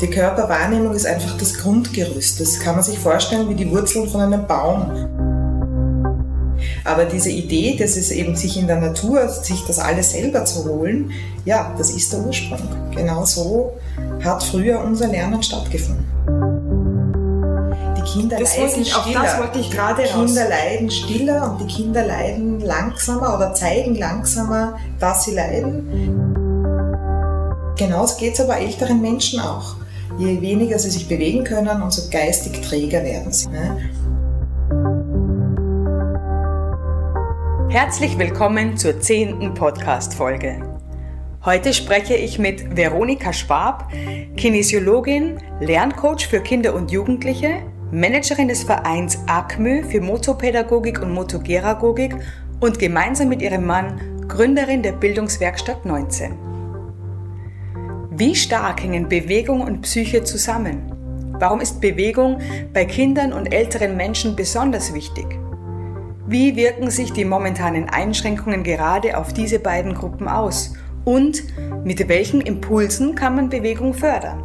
Die Körperwahrnehmung ist einfach das Grundgerüst. Das kann man sich vorstellen wie die Wurzeln von einem Baum. Aber diese Idee, dass es eben sich in der Natur, sich das alles selber zu holen, ja, das ist der Ursprung. Genau so hat früher unser Lernen stattgefunden. Die Kinder das leiden ich, stiller. das wollte ich gerade Die Kinder raus. leiden stiller und die Kinder leiden langsamer oder zeigen langsamer, dass sie leiden. Genauso geht es aber älteren Menschen auch. Je weniger sie sich bewegen können, umso geistig träger werden sie. Ne? Herzlich willkommen zur zehnten Podcast-Folge. Heute spreche ich mit Veronika Schwab, Kinesiologin, Lerncoach für Kinder und Jugendliche, Managerin des Vereins ACMÖ für Motopädagogik und Motogeragogik und gemeinsam mit ihrem Mann Gründerin der Bildungswerkstatt 19. Wie stark hängen Bewegung und Psyche zusammen? Warum ist Bewegung bei Kindern und älteren Menschen besonders wichtig? Wie wirken sich die momentanen Einschränkungen gerade auf diese beiden Gruppen aus? Und mit welchen Impulsen kann man Bewegung fördern?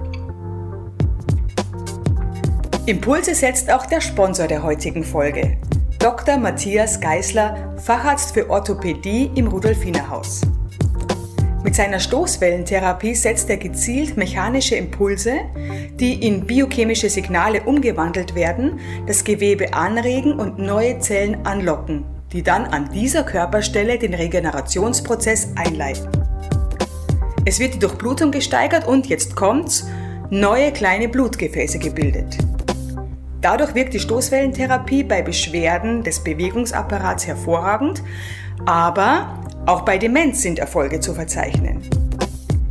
Impulse setzt auch der Sponsor der heutigen Folge, Dr. Matthias Geisler, Facharzt für Orthopädie im Rudolfinerhaus. Mit seiner Stoßwellentherapie setzt er gezielt mechanische Impulse, die in biochemische Signale umgewandelt werden, das Gewebe anregen und neue Zellen anlocken, die dann an dieser Körperstelle den Regenerationsprozess einleiten. Es wird die Durchblutung gesteigert und jetzt kommt's, neue kleine Blutgefäße gebildet. Dadurch wirkt die Stoßwellentherapie bei Beschwerden des Bewegungsapparats hervorragend, aber auch bei Demenz sind Erfolge zu verzeichnen.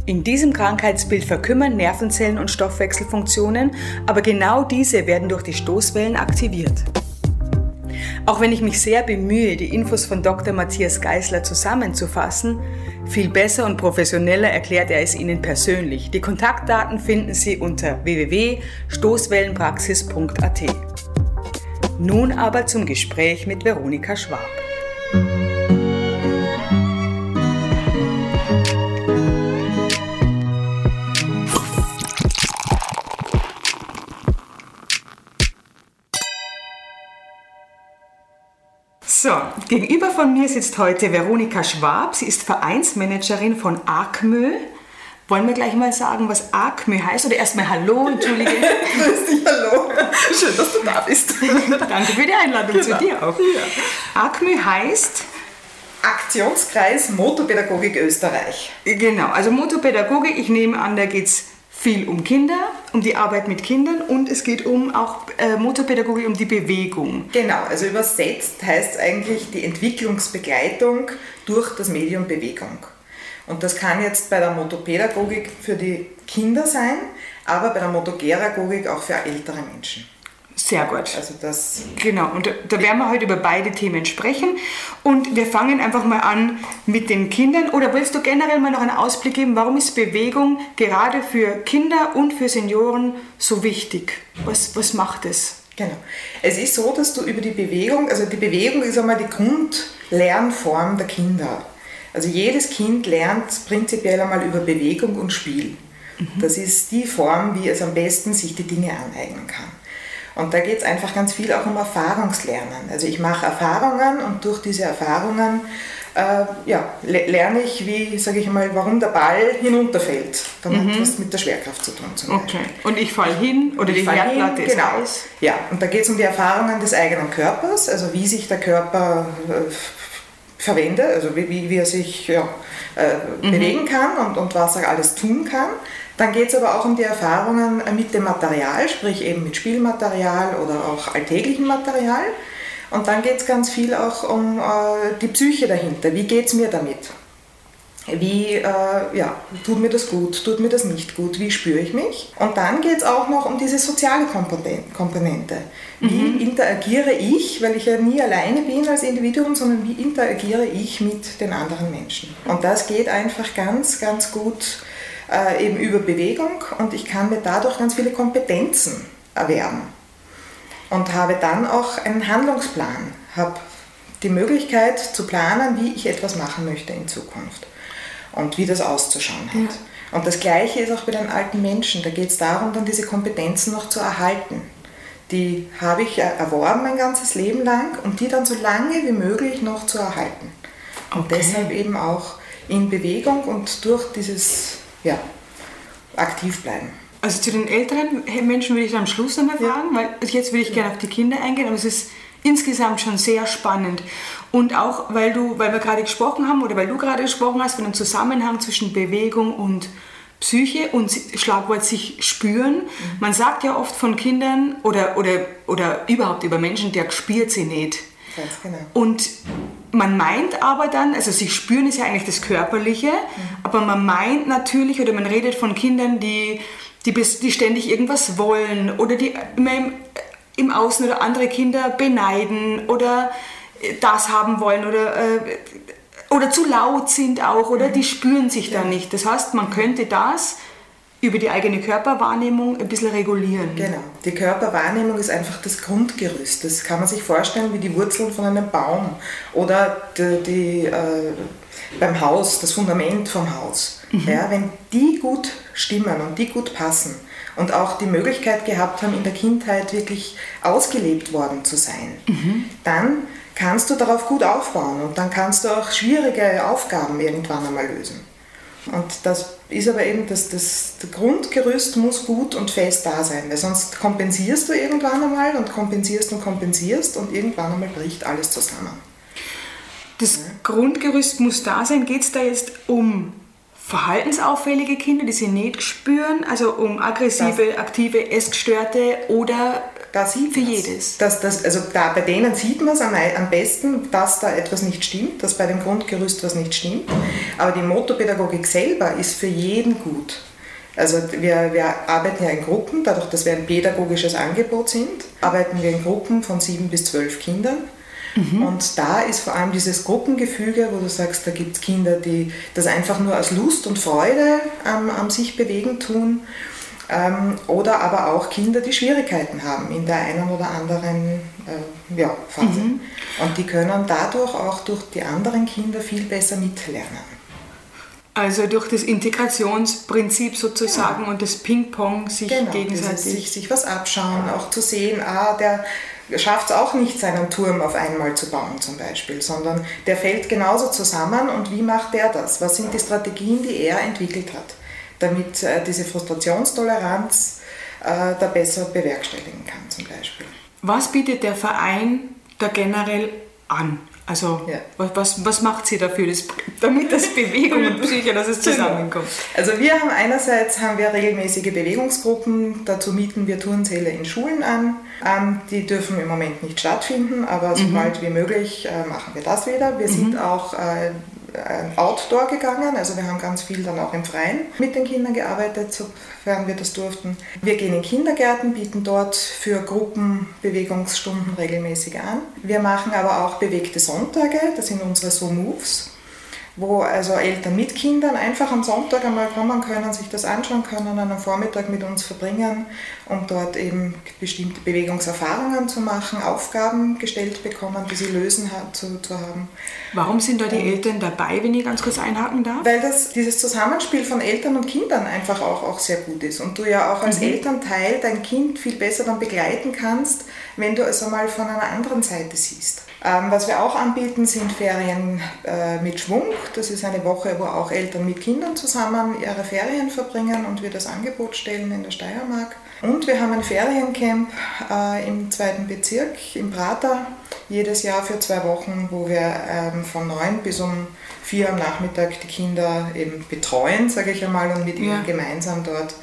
In diesem Krankheitsbild verkümmern Nervenzellen und Stoffwechselfunktionen, aber genau diese werden durch die Stoßwellen aktiviert. Auch wenn ich mich sehr bemühe, die Infos von Dr. Matthias Geisler zusammenzufassen, viel besser und professioneller erklärt er es Ihnen persönlich. Die Kontaktdaten finden Sie unter www.stoßwellenpraxis.at. Nun aber zum Gespräch mit Veronika Schwab. Gegenüber von mir sitzt heute Veronika Schwab. Sie ist Vereinsmanagerin von ACMÖ. Wollen wir gleich mal sagen, was ACMÖ heißt? Oder erstmal Hallo, entschuldige. Grüß dich, hallo. Schön, dass du da bist. Danke für die Einladung genau. zu dir auch. Ja. ACMÖ heißt Aktionskreis Motopädagogik Österreich. Genau, also Motopädagogik, ich nehme an, da geht es viel um Kinder, um die Arbeit mit Kindern und es geht um auch äh, Motorpädagogik, um die Bewegung. Genau, also übersetzt heißt eigentlich die Entwicklungsbegleitung durch das Medium Bewegung. Und das kann jetzt bei der Motopädagogik für die Kinder sein, aber bei der Motogeragogik auch für ältere Menschen. Sehr gut. Also das genau, und da werden wir heute über beide Themen sprechen. Und wir fangen einfach mal an mit den Kindern. Oder willst du generell mal noch einen Ausblick geben, warum ist Bewegung gerade für Kinder und für Senioren so wichtig? Was, was macht es? Genau. Es ist so, dass du über die Bewegung, also die Bewegung ist einmal die Grundlernform der Kinder. Also jedes Kind lernt prinzipiell einmal über Bewegung und Spiel. Mhm. Das ist die Form, wie es am besten sich die Dinge aneignen kann. Und da geht es einfach ganz viel auch um Erfahrungslernen. Also ich mache Erfahrungen und durch diese Erfahrungen äh, ja, lerne ich, wie, sage ich mal, warum der Ball hinunterfällt. Dann mhm. hat das mit der Schwerkraft zu tun. Zum okay. Und ich falle hin oder die Herdplatte ist genau. Eis. Ja, und da geht es um die Erfahrungen des eigenen Körpers, also wie sich der Körper äh, verwendet, also wie, wie, wie er sich ja, äh, mhm. bewegen kann und, und was er alles tun kann. Dann geht es aber auch um die Erfahrungen mit dem Material, sprich eben mit Spielmaterial oder auch alltäglichem Material. Und dann geht es ganz viel auch um äh, die Psyche dahinter. Wie geht es mir damit? Wie äh, ja, tut mir das gut, tut mir das nicht gut, wie spüre ich mich? Und dann geht es auch noch um diese soziale Komponente. Wie mhm. interagiere ich, weil ich ja nie alleine bin als Individuum, sondern wie interagiere ich mit den anderen Menschen? Und das geht einfach ganz, ganz gut äh, eben über Bewegung und ich kann mir dadurch ganz viele Kompetenzen erwerben und habe dann auch einen Handlungsplan, habe die Möglichkeit zu planen, wie ich etwas machen möchte in Zukunft. und wie das auszuschauen hat. Ja. Und das Gleiche ist auch bei den alten Menschen. Da geht es darum, dann diese Kompetenzen noch zu erhalten. Die habe ich erworben mein ganzes Leben lang und die dann so lange wie möglich noch zu erhalten. Und okay. deshalb eben auch in Bewegung und durch dieses ja, aktiv bleiben. Also zu den älteren Menschen würde ich am Schluss nochmal fragen, ja. weil jetzt würde ich gerne auf die Kinder eingehen, aber es ist insgesamt schon sehr spannend. Und auch, weil, du, weil wir gerade gesprochen haben oder weil du gerade gesprochen hast von dem Zusammenhang zwischen Bewegung und Psyche und Schlagwort sich spüren. Mhm. Man sagt ja oft von Kindern oder, oder, oder überhaupt über Menschen, der spürt sie nicht. Ganz genau. Und man meint aber dann, also sich spüren ist ja eigentlich das Körperliche, mhm. aber man meint natürlich oder man redet von Kindern, die, die, die ständig irgendwas wollen oder die immer im, im Außen oder andere Kinder beneiden oder das haben wollen oder, äh, oder zu laut sind auch oder die spüren sich ja. dann nicht. Das heißt, man könnte das über die eigene Körperwahrnehmung ein bisschen regulieren. Genau. Die Körperwahrnehmung ist einfach das Grundgerüst. Das kann man sich vorstellen wie die Wurzeln von einem Baum oder die, die äh, beim Haus, das Fundament vom Haus. Mhm. Ja, wenn die gut stimmen und die gut passen und auch die Möglichkeit gehabt haben, in der Kindheit wirklich ausgelebt worden zu sein, mhm. dann kannst du darauf gut aufbauen und dann kannst du auch schwierige Aufgaben irgendwann einmal lösen. Und das ist aber eben, das, das, das Grundgerüst muss gut und fest da sein, weil sonst kompensierst du irgendwann einmal und kompensierst und kompensierst und irgendwann einmal bricht alles zusammen. Das ja. Grundgerüst muss da sein. Geht es da jetzt um verhaltensauffällige Kinder, die sie nicht spüren, also um aggressive, das, aktive, Essgestörte oder da sieht für jedes? Das, das, also da, bei denen sieht man es am, am besten, dass da etwas nicht stimmt, dass bei dem Grundgerüst was nicht stimmt. Aber die Motopädagogik selber ist für jeden gut. Also wir, wir arbeiten ja in Gruppen, dadurch, dass wir ein pädagogisches Angebot sind, arbeiten wir in Gruppen von sieben bis zwölf Kindern. Mhm. Und da ist vor allem dieses Gruppengefüge, wo du sagst, da gibt es Kinder, die das einfach nur aus Lust und Freude am, am sich bewegen tun. Ähm, oder aber auch Kinder, die Schwierigkeiten haben in der einen oder anderen äh, ja, Phase. Mhm. Und die können dadurch auch durch die anderen Kinder viel besser mitlernen. Also durch das Integrationsprinzip sozusagen ja. und das Ping-Pong sich genau, gegenseitig. Sich, sich was abschauen, auch zu sehen, ah, der, schafft es auch nicht, seinen Turm auf einmal zu bauen zum Beispiel, sondern der fällt genauso zusammen und wie macht der das? Was sind die Strategien, die er entwickelt hat, damit äh, diese Frustrationstoleranz äh, da besser bewerkstelligen kann zum Beispiel. Was bietet der Verein da generell an? Also ja. was, was macht sie dafür, das, damit das Bewegung und Psyche, dass es genau. zusammenkommt? Also wir haben einerseits haben wir regelmäßige Bewegungsgruppen, dazu mieten wir Turnsäle in Schulen an. Ähm, die dürfen im Moment nicht stattfinden, aber mhm. sobald wie möglich äh, machen wir das wieder. Wir mhm. sind auch äh, Outdoor gegangen, also wir haben ganz viel dann auch im Freien mit den Kindern gearbeitet, sofern wir das durften. Wir gehen in Kindergärten, bieten dort für Gruppen Bewegungsstunden regelmäßig an. Wir machen aber auch bewegte Sonntage, das sind unsere So Moves wo also Eltern mit Kindern einfach am Sonntag einmal kommen können, sich das anschauen können, einen Vormittag mit uns verbringen, um dort eben bestimmte Bewegungserfahrungen zu machen, Aufgaben gestellt bekommen, die sie lösen zu, zu haben. Warum sind da die Eltern dabei, wenn ich ganz kurz einhaken darf? Weil das, dieses Zusammenspiel von Eltern und Kindern einfach auch, auch sehr gut ist und du ja auch als mhm. Elternteil dein Kind viel besser dann begleiten kannst, wenn du es einmal von einer anderen Seite siehst. Ähm, was wir auch anbieten, sind Ferien äh, mit Schwung. Das ist eine Woche, wo auch Eltern mit Kindern zusammen ihre Ferien verbringen und wir das Angebot stellen in der Steiermark. Und wir haben ein Feriencamp äh, im zweiten Bezirk im Prater jedes Jahr für zwei Wochen, wo wir ähm, von neun bis um vier am Nachmittag die Kinder eben betreuen, sage ich einmal, und mit ja. ihnen gemeinsam dort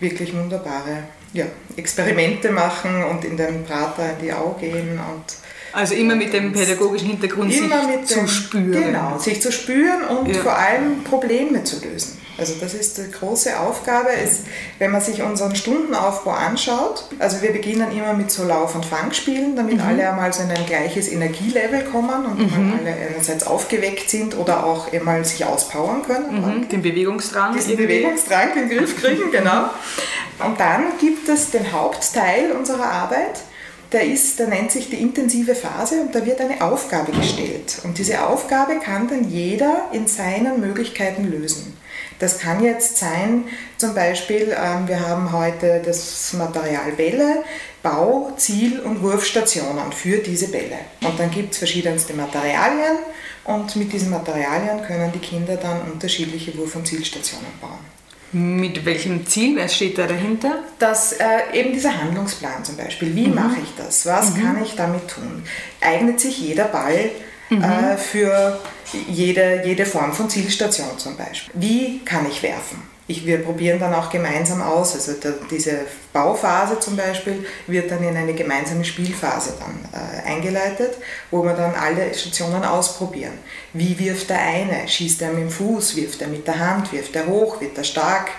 wirklich wunderbare ja, Experimente machen und in den Prater in die Au gehen und also immer mit dem pädagogischen Hintergrund, sich dem, zu spüren. Genau, sich zu spüren und ja. vor allem Probleme zu lösen. Also das ist die große Aufgabe, ist, wenn man sich unseren Stundenaufbau anschaut, also wir beginnen immer mit so Lauf- und Fangspielen, damit mhm. alle einmal so in ein gleiches Energielevel kommen und mhm. alle einerseits aufgeweckt sind oder auch einmal sich auspowern können. Mhm. Den Bewegungsdrang. Diesen Bewegungsdrang, den Griff kriegen, genau. Und dann gibt es den Hauptteil unserer Arbeit, der, ist, der nennt sich die intensive Phase und da wird eine Aufgabe gestellt. Und diese Aufgabe kann dann jeder in seinen Möglichkeiten lösen. Das kann jetzt sein, zum Beispiel, ähm, wir haben heute das Material Bälle, Bau, Ziel und Wurfstationen für diese Bälle. Und dann gibt es verschiedenste Materialien und mit diesen Materialien können die Kinder dann unterschiedliche Wurf- und Zielstationen bauen. Mit welchem Ziel? Wer steht da dahinter? Das, äh, eben dieser Handlungsplan zum Beispiel. Wie mhm. mache ich das? Was mhm. kann ich damit tun? Eignet sich jeder Ball mhm. äh, für jede, jede Form von Zielstation zum Beispiel? Wie kann ich werfen? Ich, wir probieren dann auch gemeinsam aus. Also da, diese Bauphase zum Beispiel wird dann in eine gemeinsame Spielphase dann äh, eingeleitet, wo wir dann alle Stationen ausprobieren. Wie wirft der eine? Schießt er mit dem Fuß? Wirft er mit der Hand? Wirft er hoch? Wird er stark?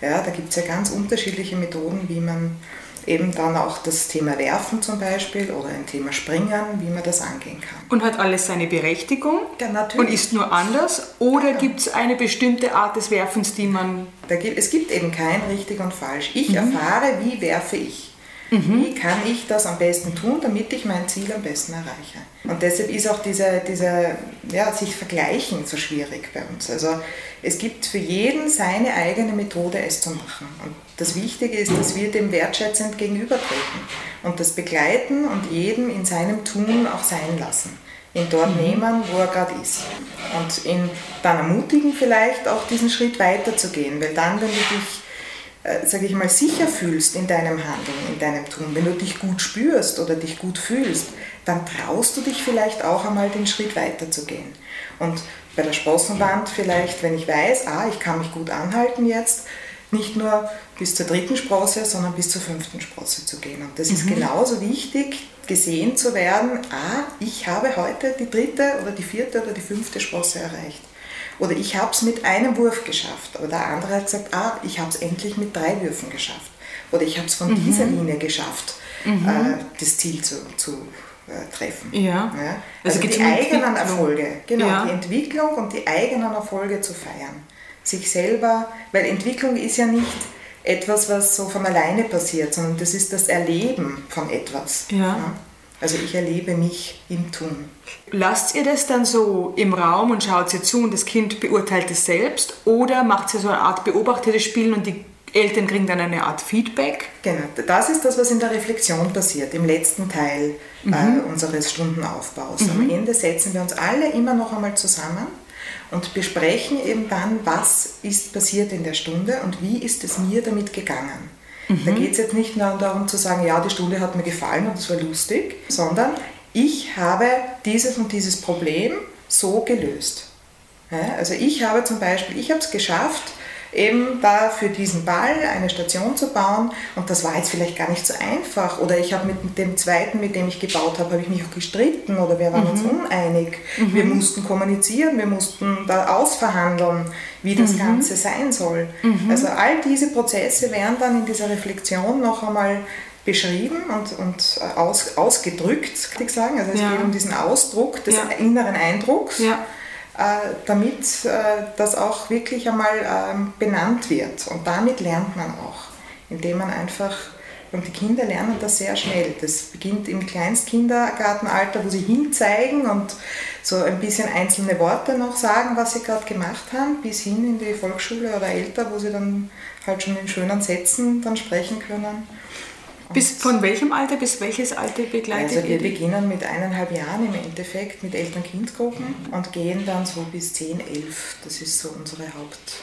Ja, da gibt es ja ganz unterschiedliche Methoden, wie man eben dann auch das Thema Werfen zum Beispiel oder ein Thema Springen, wie man das angehen kann. Und hat alles seine Berechtigung ja, natürlich. und ist nur anders? Oder ja. gibt es eine bestimmte Art des Werfens, die man... Gibt, es gibt eben kein richtig und falsch. Ich mhm. erfahre, wie werfe ich. Mhm. Wie kann ich das am besten tun, damit ich mein Ziel am besten erreiche? Und deshalb ist auch diese, diese ja, sich vergleichen so schwierig bei uns. Also es gibt für jeden seine eigene Methode, es zu machen. Und das Wichtige ist, dass wir dem wertschätzend gegenübertreten und das begleiten und jedem in seinem Tun auch sein lassen. Ihn dort mhm. nehmen, wo er gerade ist. Und ihn dann ermutigen, vielleicht auch diesen Schritt weiterzugehen, weil dann, wenn du dich äh, sage ich mal, sicher fühlst in deinem Handeln, in deinem Tun, wenn du dich gut spürst oder dich gut fühlst, dann traust du dich vielleicht auch einmal den Schritt weiterzugehen. Und bei der Sprossenwand vielleicht, wenn ich weiß, ah, ich kann mich gut anhalten jetzt, nicht nur bis zur dritten Sprosse, sondern bis zur fünften Sprosse zu gehen. Und das mhm. ist genauso wichtig, gesehen zu werden, ah, ich habe heute die dritte oder die vierte oder die fünfte Sprosse erreicht. Oder ich habe es mit einem Wurf geschafft. Oder der andere hat gesagt, ah, ich habe es endlich mit drei Würfen geschafft. Oder ich habe es von mhm. dieser Linie geschafft, mhm. äh, das Ziel zu, zu äh, treffen. Ja. ja? Also, also die eigenen Erfolge, genau, ja. die Entwicklung und die eigenen Erfolge zu feiern. Sich selber, weil Entwicklung ist ja nicht etwas, was so von alleine passiert, sondern das ist das Erleben von etwas. Ja. ja? Also ich erlebe mich im Tun. Lasst ihr das dann so im Raum und schaut ihr zu und das Kind beurteilt es selbst oder macht ihr so eine Art beobachtetes Spielen und die Eltern kriegen dann eine Art Feedback? Genau, das ist das, was in der Reflexion passiert, im letzten Teil mhm. äh, unseres Stundenaufbaus. Mhm. Am Ende setzen wir uns alle immer noch einmal zusammen und besprechen eben dann, was ist passiert in der Stunde und wie ist es mir damit gegangen. Mhm. Da geht es jetzt nicht nur darum zu sagen, ja, die Stunde hat mir gefallen und es war lustig, sondern ich habe dieses und dieses Problem so gelöst. Also ich habe zum Beispiel, ich habe es geschafft, eben da für diesen Ball eine Station zu bauen und das war jetzt vielleicht gar nicht so einfach oder ich habe mit dem zweiten, mit dem ich gebaut habe, habe ich mich auch gestritten oder wir waren mhm. uns uneinig. Mhm. Wir mussten kommunizieren, wir mussten da ausverhandeln, wie das mhm. Ganze sein soll. Mhm. Also all diese Prozesse werden dann in dieser Reflexion noch einmal beschrieben und, und aus, ausgedrückt, kann ich sagen. Also es ja. geht um diesen Ausdruck des ja. inneren Eindrucks. Ja äh, damit äh, das auch wirklich einmal ähm, benannt wird. Und damit lernt man auch, indem man einfach, und die Kinder lernen das sehr schnell. Das beginnt im Kleinstkindergartenalter, wo sie hinzeigen und so ein bisschen einzelne Worte noch sagen, was sie gerade gemacht haben, bis hin in die Volksschule oder älter, wo sie dann halt schon in schönen Sätzen dann sprechen können. Bis von welchem Alter bis welches Alter begleitet Also wir beginnen mit eineinhalb Jahren im Endeffekt mit Eltern-Kind-Gruppen und gehen dann so bis 10, 11. Das ist so unsere Haupt.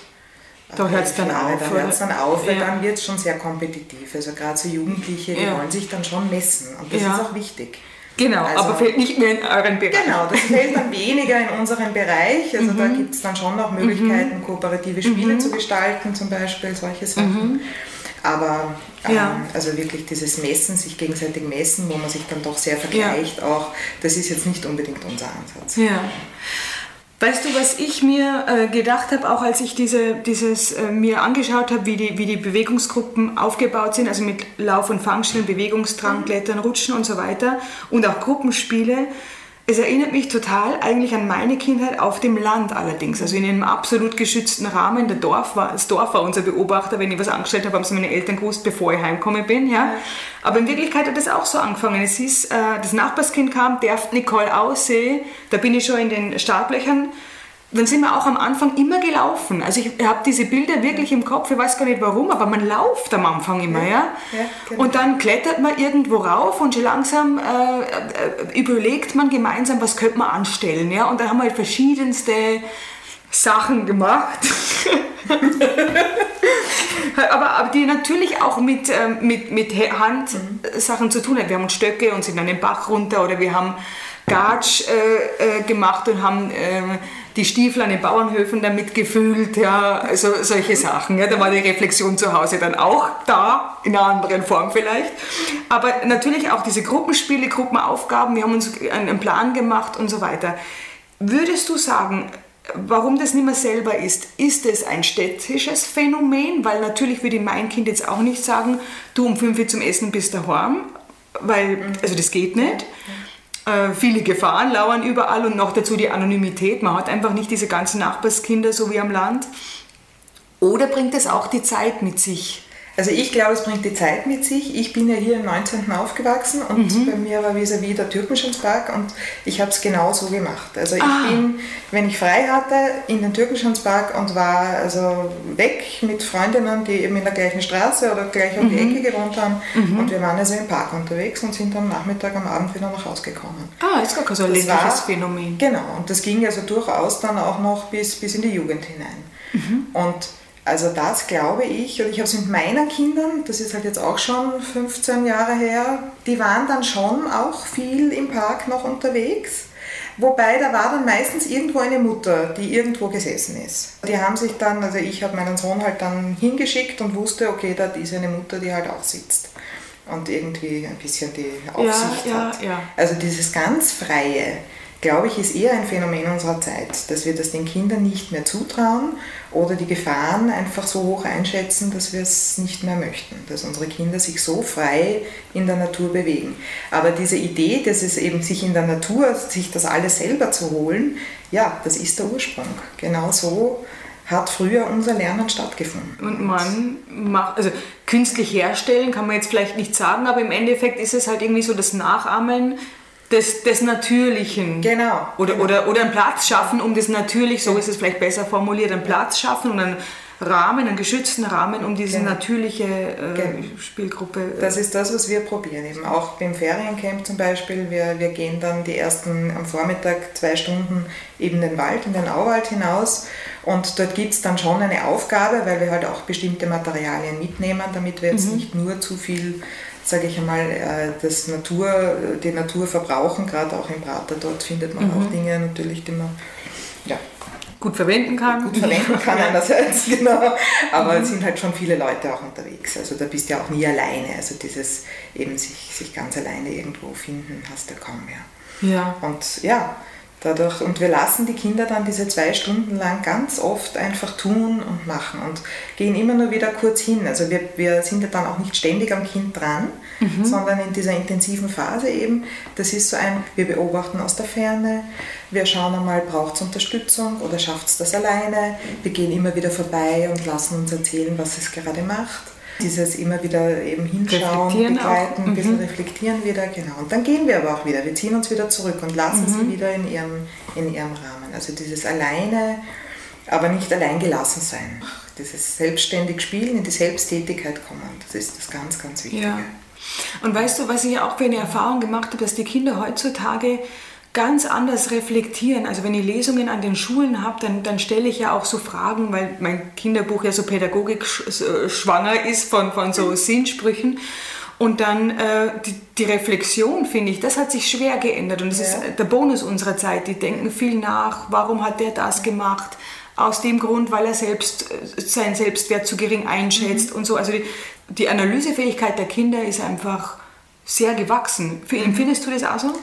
Da hört es dann auf. Da hört es dann auf, weil ja. dann wird es schon sehr kompetitiv. Also gerade so Jugendliche, die ja. wollen sich dann schon messen und das ja. ist auch wichtig. Genau, also, aber fällt nicht mehr in euren Bereich. Genau, das fällt dann weniger in unseren Bereich. Also mhm. da gibt es dann schon noch Möglichkeiten, mhm. kooperative Spiele mhm. zu gestalten, zum Beispiel, solche Sachen. Mhm. Aber ähm, ja. also wirklich dieses Messen, sich gegenseitig messen, wo man sich dann doch sehr vergleicht, ja. auch, das ist jetzt nicht unbedingt unser Ansatz. Ja. Weißt du, was ich mir äh, gedacht habe, auch als ich diese, dieses äh, mir angeschaut habe, wie die, wie die Bewegungsgruppen aufgebaut sind, also mit Lauf- und Fangstellen, Bewegungsdrang, mhm. Klettern, Rutschen und so weiter und auch Gruppenspiele, Es erinnert mich total eigentlich an meine Kindheit auf dem Land allerdings, also in einem absolut geschützten Rahmen. Der Dorf war, das Dorf war unser Beobachter. Wenn ich was angestellt habe, haben sie meine Eltern gewusst, bevor ich heimgekommen bin. Ja. Aber in Wirklichkeit hat das auch so angefangen. Es hieß, äh, das Nachbarskind kam, darf Nicole aussehen. Da bin ich schon in den Startlöchern dann sind wir auch am Anfang immer gelaufen. Also ich habe diese Bilder wirklich im Kopf, ich weiß gar nicht warum, aber man lauft am Anfang immer, ja. ja? ja genau. Und dann klettert man irgendwo rauf und schon langsam äh, äh, überlegt man gemeinsam, was könnte man anstellen, ja. Und dann haben wir halt verschiedenste Sachen gemacht. aber, aber, die natürlich auch mit, äh, mit, mit Handsachen mhm. zu tun haben. Wir haben Stöcke und sind dann den Bach runter oder wir haben Gatsch äh, äh, gemacht und haben äh, die Stiefel an den Bauernhöfen damit gefüllt, ja, also solche Sachen. Ja. Da war die Reflexion zu Hause dann auch da, in einer anderen Form vielleicht. Aber natürlich auch diese Gruppenspiele, Gruppenaufgaben, wir haben uns einen Plan gemacht und so weiter. Würdest du sagen, warum das nicht mehr selber ist, ist es ein städtisches Phänomen? Weil natürlich würde mein Kind jetzt auch nicht sagen, du um 5 Uhr zum Essen bist daheim, weil, also das geht nicht. Äh, viele Gefahren lauern überall und noch dazu die Anonymität. Man hat einfach nicht diese ganzen Nachbarskinder so wie am Land. Oder bringt es auch die Zeit mit sich? Also ich glaube, es bringt die Zeit mit sich. Ich bin ja hier im 19. aufgewachsen und mhm. bei mir war vis-à-vis -vis der Türkenschanzpark und ich habe es genau so gemacht. Also ich ah. bin, wenn ich frei hatte, in den Türkenschanzpark und war also weg mit Freundinnen, die eben in der gleichen Straße oder gleich um mhm. die Ecke gewohnt haben mhm. und wir waren also im Park unterwegs und sind am Nachmittag, am Abend wieder nach Hause gekommen. Ah, ist gar kein so ein ländliches Phänomen. Genau, und das ging also durchaus dann auch noch bis, bis in die Jugend hinein. Mhm. Und also das glaube ich, und ich habe es mit meinen Kindern, das ist halt jetzt auch schon 15 Jahre her, die waren dann schon auch viel im Park noch unterwegs. Wobei da war dann meistens irgendwo eine Mutter, die irgendwo gesessen ist. Die haben sich dann, also ich habe meinen Sohn halt dann hingeschickt und wusste, okay, da ist eine Mutter, die halt auch sitzt und irgendwie ein bisschen die Aufsicht ja, hat. Ja. Also dieses ganz freie, glaube ich, ist eher ein Phänomen unserer Zeit, dass wir das den Kindern nicht mehr zutrauen oder die Gefahren einfach so hoch einschätzen, dass wir es nicht mehr möchten, dass unsere Kinder sich so frei in der Natur bewegen. Aber diese Idee, dass es eben sich in der Natur, sich das alles selber zu holen, ja, das ist der Ursprung. Genau so hat früher unser Lernen stattgefunden. Und man macht, also künstlich herstellen kann man jetzt vielleicht nicht sagen, aber im Endeffekt ist es halt irgendwie so das Nachahmen des, des Natürlichen. Genau. Oder, genau. Oder, oder einen Platz schaffen, um das natürlich, so ist es vielleicht besser formuliert, einen Platz schaffen und einen Rahmen, einen geschützten Rahmen, um diese genau. natürliche äh, genau. Spielgruppe. Äh, das ist das, was wir probieren. Eben auch beim Feriencamp zum Beispiel. Wir, wir gehen dann die ersten am Vormittag zwei Stunden eben den Wald, in den Auwald hinaus. Und dort gibt es dann schon eine Aufgabe, weil wir halt auch bestimmte Materialien mitnehmen, damit wir jetzt mhm. nicht nur zu viel sage ich einmal, äh, das Natur, die Natur verbrauchen, gerade auch im Prater. Dort findet man mhm. auch Dinge natürlich, die man ja, gut verwenden kann. Gut verwenden kann einerseits, genau. Aber mhm. es sind halt schon viele Leute auch unterwegs. Also da bist du ja auch nie alleine. Also dieses eben sich, sich ganz alleine irgendwo finden, hast du kaum mehr. Ja. Und ja, dadurch, und wir lassen die Kinder dann diese zwei Stunden lang ganz oft einfach tun und machen und gehen immer nur wieder kurz hin. Also wir, wir sind ja dann auch nicht ständig am Kind dran, mhm. sondern in dieser intensiven Phase eben, das ist so ein, wir beobachten aus der Ferne, wir schauen einmal, braucht es Unterstützung oder schafft es das alleine, wir gehen immer wieder vorbei und lassen uns erzählen, was es gerade macht dieses immer wieder eben hinschauen, begleiten, ein bisschen mhm. reflektieren wieder, genau. Und dann gehen wir aber auch wieder, wir ziehen uns wieder zurück und lassen mhm. sie wieder in ihrem, in ihrem Rahmen. Also dieses alleine, aber nicht allein gelassen sein. Dieses selbstständig spielen, in die Selbsttätigkeit kommen, das ist das ganz, ganz Wichtige. Ja. Und weißt du, was ich auch für eine Erfahrung gemacht habe, dass die Kinder heutzutage ganz anders reflektieren. Also wenn ich Lesungen an den Schulen habe, dann, dann stelle ich ja auch so Fragen, weil mein Kinderbuch ja so pädagogik äh, schwanger ist von, von so mhm. Sinnsprüchen. Und dann äh, die, die, Reflexion, finde ich, das hat sich schwer geändert. Und das ja. ist der Bonus unserer Zeit. Die denken viel nach, warum hat der das gemacht? Aus dem Grund, weil er selbst äh, seinen Selbstwert zu gering einschätzt mhm. und so. Also die, die Analysefähigkeit der Kinder ist einfach sehr gewachsen. Mhm. Empfindest du das auch so?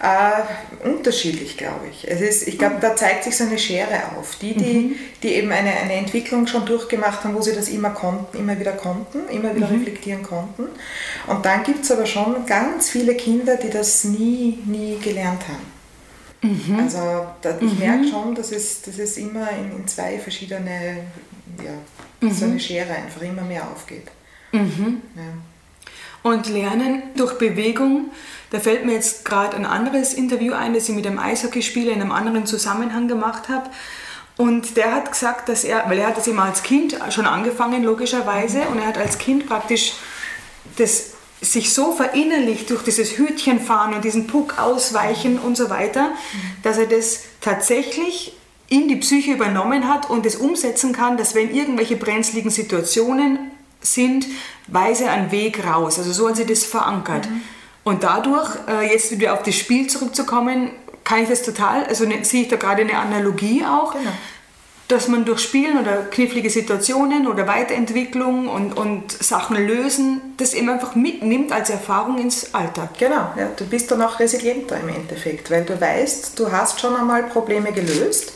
Äh, unterschiedlich, glaube ich. Es ist, ich glaube, da zeigt sich so eine Schere auf. Die, die, mhm. die eben eine, eine Entwicklung schon durchgemacht haben, wo sie das immer konnten, immer wieder konnten, immer wieder mhm. reflektieren konnten. Und dann gibt es aber schon ganz viele Kinder, die das nie, nie gelernt haben. Mhm. Also da, ich mhm. merke schon, dass es, dass es immer in, in zwei verschiedene, ja, so eine Schere einfach immer mehr aufgeht. Ja. Und Lernen durch Bewegung, da fällt mir jetzt gerade ein anderes Interview ein, das ich mit einem Eishockeyspieler in einem anderen Zusammenhang gemacht habe. Und der hat gesagt, dass er, weil er hat das immer als Kind schon angefangen, logischerweise, und er hat als Kind praktisch das sich so verinnerlicht durch dieses Hütchenfahren und diesen Puck ausweichen und so weiter, dass er das tatsächlich in die Psyche übernommen hat und es umsetzen kann, dass wenn irgendwelche brenzligen Situationen sind, weise einen Weg raus. Also so hat sie das verankert. Mhm. Und dadurch, äh, jetzt wieder auf das Spiel zurückzukommen, kann ich das total, also ne, sehe ich da gerade eine Analogie auch, genau. dass man durch Spielen oder knifflige Situationen oder Weiterentwicklung und, und Sachen lösen, das eben einfach mitnimmt als Erfahrung ins Alltag. Genau, ja, du bist dann auch resilienter im Endeffekt, weil du weißt, du hast schon einmal Probleme gelöst,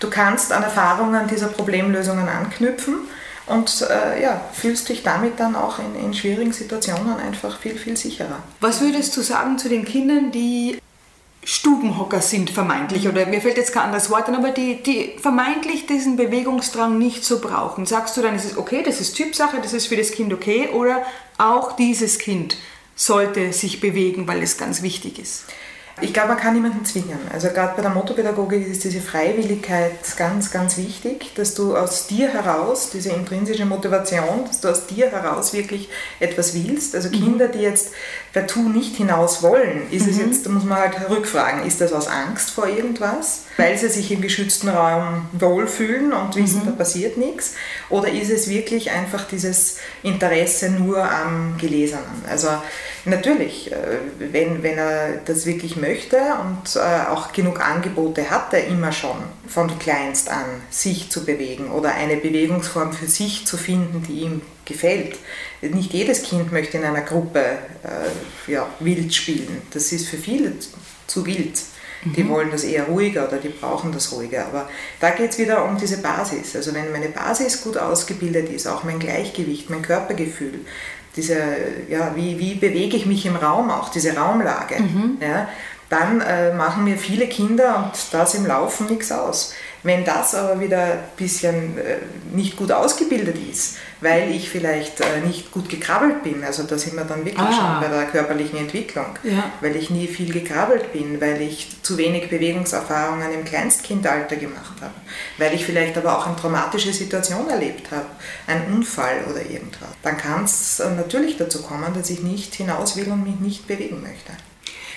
du kannst an Erfahrungen dieser Problemlösungen anknüpfen und äh, ja, fühlst dich damit dann auch in, in schwierigen Situationen einfach viel, viel sicherer. Was würdest du sagen zu den Kindern, die Stubenhocker sind vermeintlich, oder mir fällt jetzt kein anderes Wort an, aber die, die vermeintlich diesen Bewegungsdrang nicht so brauchen. Sagst du dann, ist es okay, das ist Typsache, das ist für das Kind okay, oder auch dieses Kind sollte sich bewegen, weil es ganz wichtig ist? Ich glaube, man kann niemanden zwingen. Also gerade bei der Motopädagogik ist diese Freiwilligkeit ganz, ganz wichtig, dass du aus dir heraus, diese intrinsische Motivation, dass du aus dir heraus wirklich etwas willst. Also mhm. Kinder, die jetzt partout nicht hinaus wollen, ist mhm. es jetzt, da muss man halt rückfragen, ist das aus Angst vor irgendwas? weil sie sich im geschützten Raum wohlfühlen und wissen, mhm. da passiert nichts? Oder ist es wirklich einfach dieses Interesse nur am Gelesenen? Also natürlich, äh, wenn, wenn er das wirklich möchte und äh, auch genug Angebote hat er immer schon von kleinst an, sich zu bewegen oder eine Bewegungsform für sich zu finden, die ihm gefällt. Nicht jedes Kind möchte in einer Gruppe äh, ja, wild spielen. Das ist für viele zu wild. Die mhm. wollen das eher ruhiger oder die brauchen das ruhiger. Aber da geht es wieder um diese Basis. Also wenn meine Basis gut ausgebildet ist, auch mein Gleichgewicht, mein Körpergefühl, diese, ja, wie, wie bewege ich mich im Raum auch, diese Raumlage, mhm. ja, dann äh, machen mir viele Kinder und das im Laufen nichts aus. Wenn das aber wieder ein bisschen äh, nicht gut ausgebildet ist, weil ich vielleicht äh, nicht gut gekrabbelt bin, also da sind wir dann wirklich ah. schon bei der körperlichen Entwicklung, ja. weil ich nie viel gekrabbelt bin, weil ich zu wenig Bewegungserfahrungen im Kleinstkindalter gemacht habe, weil ich vielleicht aber auch eine traumatische Situation erlebt habe, einen Unfall oder irgendwas, dann kann es äh, natürlich dazu kommen, dass ich nicht hinaus will und mich nicht bewegen möchte.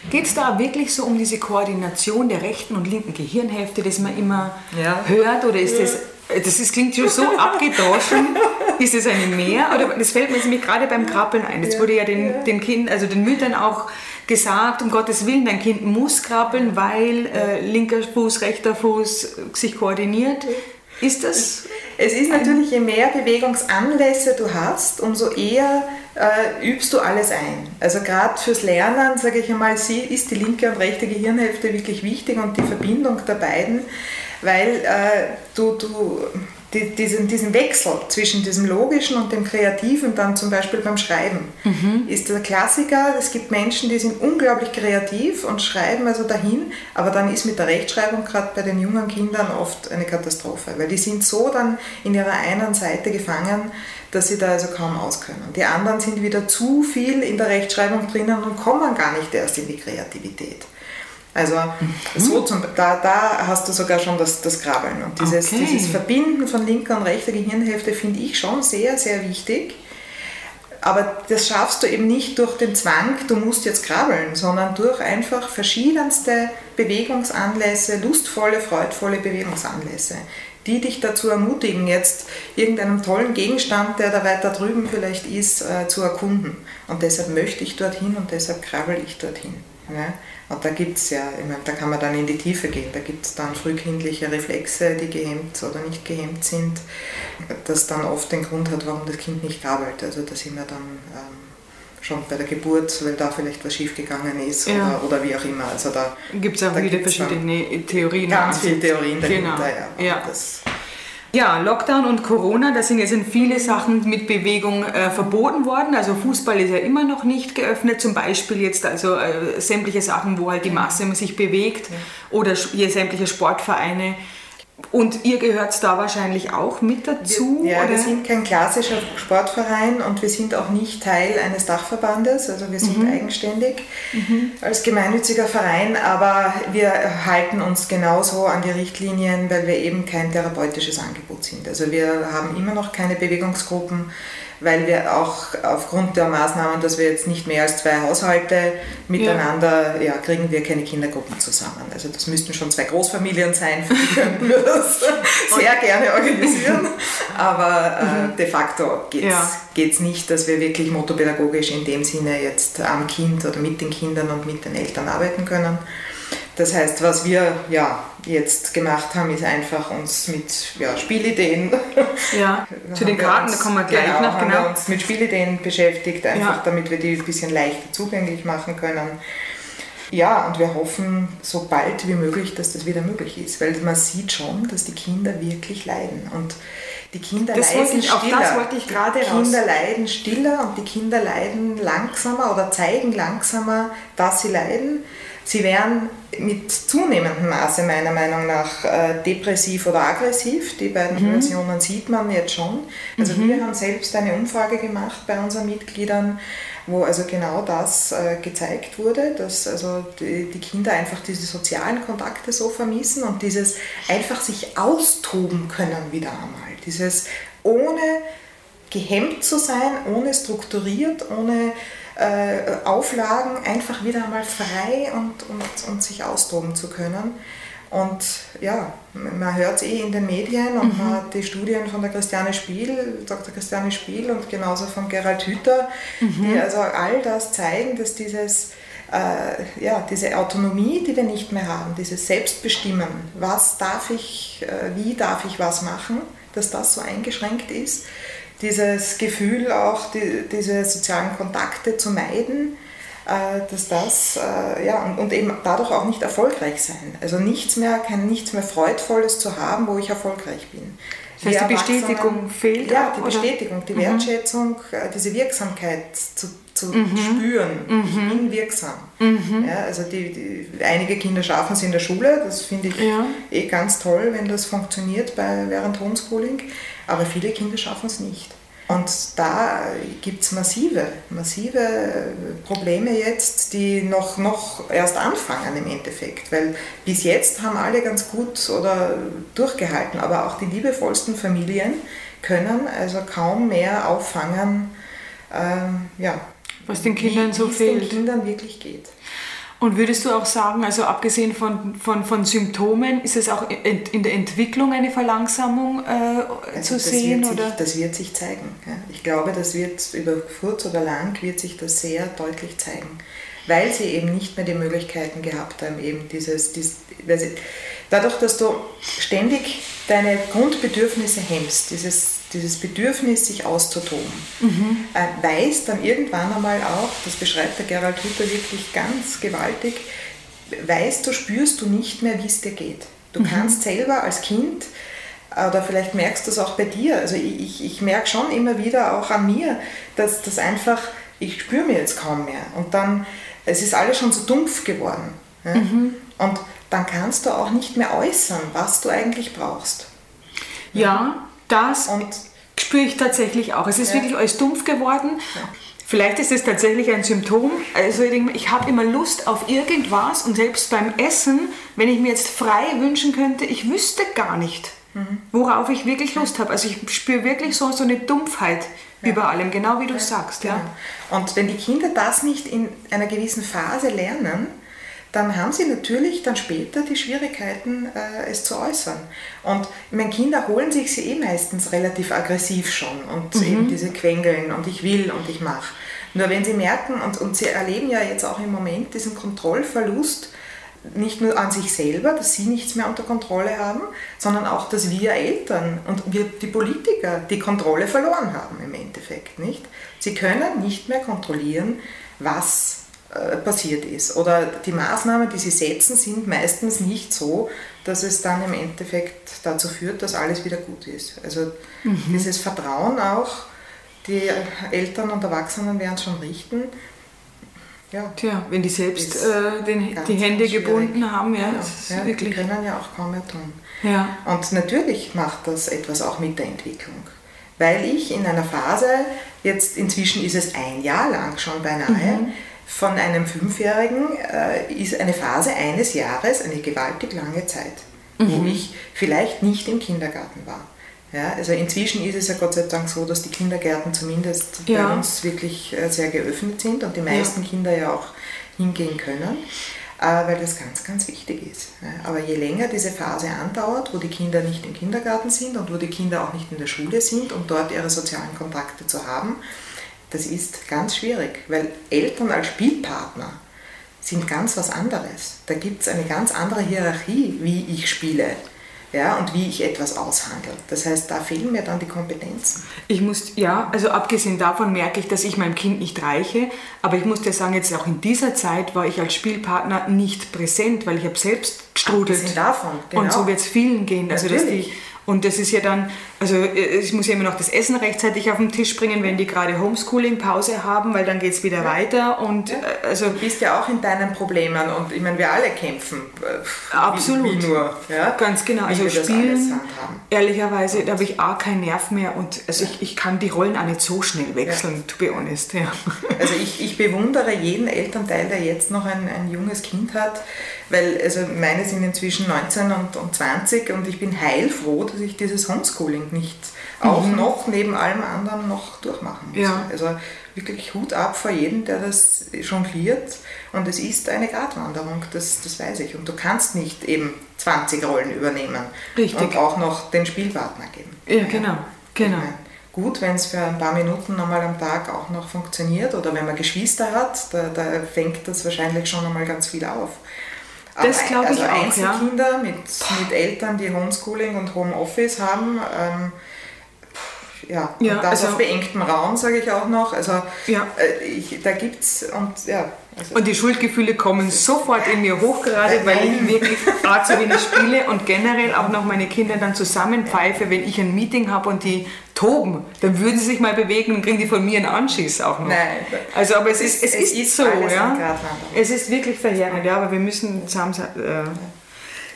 Geht es da wirklich so um diese Koordination der rechten und linken Gehirnhälfte, das man immer ja. hört? Oder ist das, das ist, klingt so abgedroschen, ist es eine Mehr? Oder das fällt mir nämlich gerade beim Krabbeln ein. Das wurde ja den, den Kindern, also den Müttern auch gesagt, um Gottes Willen, dein Kind muss krabbeln, weil äh, linker Fuß, rechter Fuß sich koordiniert. Ist das? Es ist natürlich, je mehr Bewegungsanlässe du hast, umso eher äh, übst du alles ein. Also gerade fürs Lernen, sage ich einmal, ist die linke und rechte Gehirnhälfte wirklich wichtig und die Verbindung der beiden, weil äh, du, du diesen, diesen Wechsel zwischen diesem Logischen und dem Kreativen, dann zum Beispiel beim Schreiben, mhm. ist der Klassiker. Es gibt Menschen, die sind unglaublich kreativ und schreiben also dahin, aber dann ist mit der Rechtschreibung gerade bei den jungen Kindern oft eine Katastrophe, weil die sind so dann in ihrer einen Seite gefangen, dass sie da also kaum auskönnen. Die anderen sind wieder zu viel in der Rechtschreibung drinnen und kommen gar nicht erst in die Kreativität. Also mhm. so zum, da, da hast du sogar schon das, das Krabbeln. Und dieses, okay. dieses Verbinden von linker und rechter Gehirnhälfte finde ich schon sehr, sehr wichtig. Aber das schaffst du eben nicht durch den Zwang, du musst jetzt krabbeln, sondern durch einfach verschiedenste Bewegungsanlässe, lustvolle, freudvolle Bewegungsanlässe, die dich dazu ermutigen, jetzt irgendeinen tollen Gegenstand, der da weiter drüben vielleicht ist, äh, zu erkunden. Und deshalb möchte ich dorthin und deshalb krabbel ich dorthin. Ja? Und da gibt es ja, ich meine, da kann man dann in die Tiefe gehen, da gibt es dann frühkindliche Reflexe, die gehemmt oder nicht gehemmt sind, das dann oft den Grund hat, warum das Kind nicht krabbelt. Also da sind wir dann ähm, schon bei der Geburt, weil da vielleicht was schiefgegangen ist ja. oder, oder wie auch immer. Also da gibt es auch wieder verschiedene Theorien. Ganz viele Theorien dahinter, genau. ja. ja. Das, Ja, Lockdown und Corona, da sind jetzt viele Sachen mit Bewegung äh, verboten worden. Also Fußball ist ja immer noch nicht geöffnet, zum Beispiel jetzt also äh, sämtliche Sachen, wo halt die Masse sich bewegt oder sämtliche Sportvereine. Und ihr gehört da wahrscheinlich auch mit dazu? Wir, ja, oder? wir sind kein klassischer Sportverein und wir sind auch nicht Teil eines Dachverbandes, also wir sind mhm. eigenständig mhm. als gemeinnütziger Verein, aber wir halten uns genauso an die Richtlinien, weil wir eben kein therapeutisches Angebot sind. Also wir haben immer noch keine Bewegungsgruppen weil wir auch aufgrund der Maßnahmen, dass wir jetzt nicht mehr als zwei Haushalte miteinander, ja, ja kriegen wir keine Kindergruppen zusammen. Also das müssten schon zwei Großfamilien sein, für die könnten wir das sehr gerne organisieren. Aber äh, mhm. de facto geht es ja. nicht, dass wir wirklich motopädagogisch in dem Sinne jetzt am Kind oder mit den Kindern und mit den Eltern arbeiten können. Das heißt, was wir ja jetzt gemacht haben, ist einfach uns mit ja, Spielideen. Ja, zu den Karten, da kommen wir gleich genau, noch. Genau, haben wir uns mit Spielideen beschäftigt, einfach ja. damit wir die ein bisschen leichter zugänglich machen können. Ja, und wir hoffen so bald wie möglich, dass das wieder möglich ist, weil man sieht schon, dass die Kinder wirklich leiden. Und die Kinder das leiden ich, stiller. das wollte ich gerade Kinder raus. leiden stiller und die Kinder leiden langsamer oder zeigen langsamer, dass sie leiden Sie werden mit zunehmendem Maße meiner Meinung nach äh, depressiv oder aggressiv. Die beiden mhm. Versionen sieht man jetzt schon. Also mhm. wir haben selbst eine Umfrage gemacht bei unseren Mitgliedern, wo also genau das äh, gezeigt wurde, dass also die, die, Kinder einfach diese sozialen Kontakte so vermissen und dieses einfach sich austoben können wieder einmal. Dieses ohne gehemmt zu sein, ohne strukturiert, ohne äh, Auflagen einfach wieder einmal frei und, und, und sich austoben zu können. Und ja, man hört es eh in den Medien und mhm. man hat die Studien von der Christiane Spiel, Dr. Christiane Spiel und genauso von Gerald Hüther, mhm. die also all das zeigen, dass dieses, äh, ja, diese Autonomie, die wir nicht mehr haben, dieses Selbstbestimmen, was darf ich, äh, wie darf ich was machen, dass das so eingeschränkt ist dieses Gefühl auch, die, diese sozialen Kontakte zu meiden, äh, dass das, äh, ja, und, und, eben dadurch auch nicht erfolgreich sein. Also nichts mehr, kein nichts mehr Freudvolles zu haben, wo ich erfolgreich bin. Das heißt, die Bestätigung fehlt? Ja, die Bestätigung, die mhm. Wertschätzung, äh, diese Wirksamkeit zu, zu mhm. spüren. Mhm. Ich bin wirksam. Mhm. Ja, also die, die, einige Kinder schaffen es in der Schule, das finde ich ja. eh ganz toll, wenn das funktioniert bei, während Homeschooling, aber viele Kinder schaffen es nicht. Und da gibt es massive, massive Probleme jetzt, die noch, noch erst anfangen im Endeffekt. Weil bis jetzt haben alle ganz gut oder durchgehalten, aber auch die liebevollsten Familien können also kaum mehr auffangen, ähm, ja, was den Kindern wie, so fehlt. den Kindern wirklich geht. Und würdest du auch sagen, also abgesehen von, von, von Symptomen, ist es auch in der Entwicklung eine Verlangsamung äh, also zu sehen? Sich, oder? Das wird sich zeigen. Ja. Ich glaube, das wird über kurz oder lang wird sich das sehr deutlich zeigen, weil sie eben nicht mehr die Möglichkeiten gehabt haben, eben dieses, dieses dadurch, dass du ständig deine Grundbedürfnisse hemmst, dieses dieses Bedürfnis, sich auszutoben, mhm. äh, weiß dann irgendwann einmal auch, das beschreibt der Gerald Hüther wirklich ganz gewaltig, weißt du, spürst du nicht mehr, wie es dir geht. Du mhm. kannst selber als Kind, oder vielleicht merkst du es auch bei dir, also ich, ich, ich merke schon immer wieder auch an mir, dass das einfach, ich spüre mir jetzt kaum mehr. Und dann, es ist alles schon so dumpf geworden. Ja? Mhm. Und dann kannst du auch nicht mehr äußern, was du eigentlich brauchst. Ja, das und spüre ich tatsächlich auch. Es ist ja. wirklich alles dumpf geworden. Ja. Vielleicht ist es tatsächlich ein Symptom. Also ich habe immer Lust auf irgendwas und selbst beim Essen, wenn ich mir jetzt frei wünschen könnte, ich wüsste gar nicht, mhm. worauf ich wirklich Lust habe. Also ich spüre wirklich so, so eine Dumpfheit ja. über allem, genau wie du sagst. Ja. Und wenn die Kinder das nicht in einer gewissen Phase lernen, dann haben sie natürlich dann später die Schwierigkeiten, äh, es zu äußern. Und meine Kinder holen sich sie eh meistens relativ aggressiv schon und mhm. eben diese Quengeln und ich will und ich mache. Nur wenn sie merken, und, und sie erleben ja jetzt auch im Moment diesen Kontrollverlust, nicht nur an sich selber, dass sie nichts mehr unter Kontrolle haben, sondern auch, dass wir Eltern und wir die Politiker die Kontrolle verloren haben im Endeffekt, nicht? Sie können nicht mehr kontrollieren, was passiert ist. Oder die Maßnahmen, die sie setzen, sind meistens nicht so, dass es dann im Endeffekt dazu führt, dass alles wieder gut ist. Also mhm. dieses Vertrauen auch, die Eltern und Erwachsenen werden es schon richten. Ja, Tja, wenn die selbst äh, den, die Hände gebunden haben, ja, ja, ja wirklich. die können ja auch kaum mehr tun. Ja. Und natürlich macht das etwas auch mit der Entwicklung. Weil ich in einer Phase, jetzt inzwischen ist es ein Jahr lang schon beinahe, mhm von einem Fünfjährigen äh, ist eine Phase eines Jahres eine gewaltig lange Zeit, mhm. wo ich vielleicht nicht im Kindergarten war. Ja, also inzwischen ist es ja Gott sei Dank so, dass die Kindergärten zumindest ja. bei uns wirklich äh, sehr geöffnet sind und die meisten ja. Kinder ja auch hingehen können, äh, weil das ganz, ganz wichtig ist. Aber je länger diese Phase andauert, wo die Kinder nicht im Kindergarten sind und wo die Kinder auch nicht in der Schule sind, um dort ihre sozialen Kontakte zu haben, das ist ganz schwierig, weil Eltern als Spielpartner sind ganz was anderes. Da gibt es eine ganz andere Hierarchie, wie ich spiele ja, und wie ich etwas aushandle. Das heißt, da fehlen mir dann die Kompetenzen. Ich muss, ja, also abgesehen davon merke ich, dass ich meinem Kind nicht reiche, aber ich muss dir sagen, jetzt auch in dieser Zeit war ich als Spielpartner nicht präsent, weil ich habe selbst gestrudelt. Abgesehen davon, genau. Und so wird es vielen gehen. Also, dass die, und das ist ja dann, also äh, ich muss ja immer noch das Essen rechtzeitig auf den Tisch bringen, wenn die gerade Homeschooling-Pause haben, weil dann geht es wieder ja. weiter. Und, ja. Äh, also, du bist ja auch in deinen Problemen und ich meine, wir alle kämpfen. Äh, Absolut. Wie, wie nur. Ja? Ganz genau. also spielen, ehrlicherweise, da habe ich auch keinen Nerv mehr und also ich, ich kann die Rollen auch nicht so schnell wechseln, to be honest. Also ich, ich bewundere jeden Elternteil, der jetzt noch ein, ein junges Kind hat, weil also meine sind inzwischen 19 und, und 20 und ich bin heilfroh, dass ich dieses Homeschooling nicht auch mhm. noch neben allem anderen noch durchmachen muss. Ja. Also wirklich Hut ab vor jedem, der das jongliert und es ist eine Gratwanderung, das, das weiß ich. Und du kannst nicht eben 20 Rollen übernehmen Richtig. und auch noch den Spielpartner geben. Ja, genau. genau. Meine, gut, wenn es für ein paar Minuten nochmal am Tag auch noch funktioniert oder wenn man Geschwister hat, da, da fängt das wahrscheinlich schon einmal ganz viel auf. Das glaube also ich auch. Einzelkinder ja. mit, mit Eltern, die Homeschooling und Homeoffice haben. Ähm, ja, ja, und das also, auf beengtem Raum, sage ich auch noch. Also ja. äh, ich, da gibt es und ja. Also und die Schuldgefühle kommen sofort in mir hoch, gerade weil ich wirklich A zu wenig spiele und generell auch noch meine Kinder dann zusammenpfeife, wenn ich ein Meeting habe und die toben, dann würden sie sich mal bewegen und kriegen die von mir einen Anschiss auch noch. Nein. Also aber es, ist, es, es ist, ist, so, ja. Es ist wirklich verheerend, ja, aber wir müssen zusammen... Äh,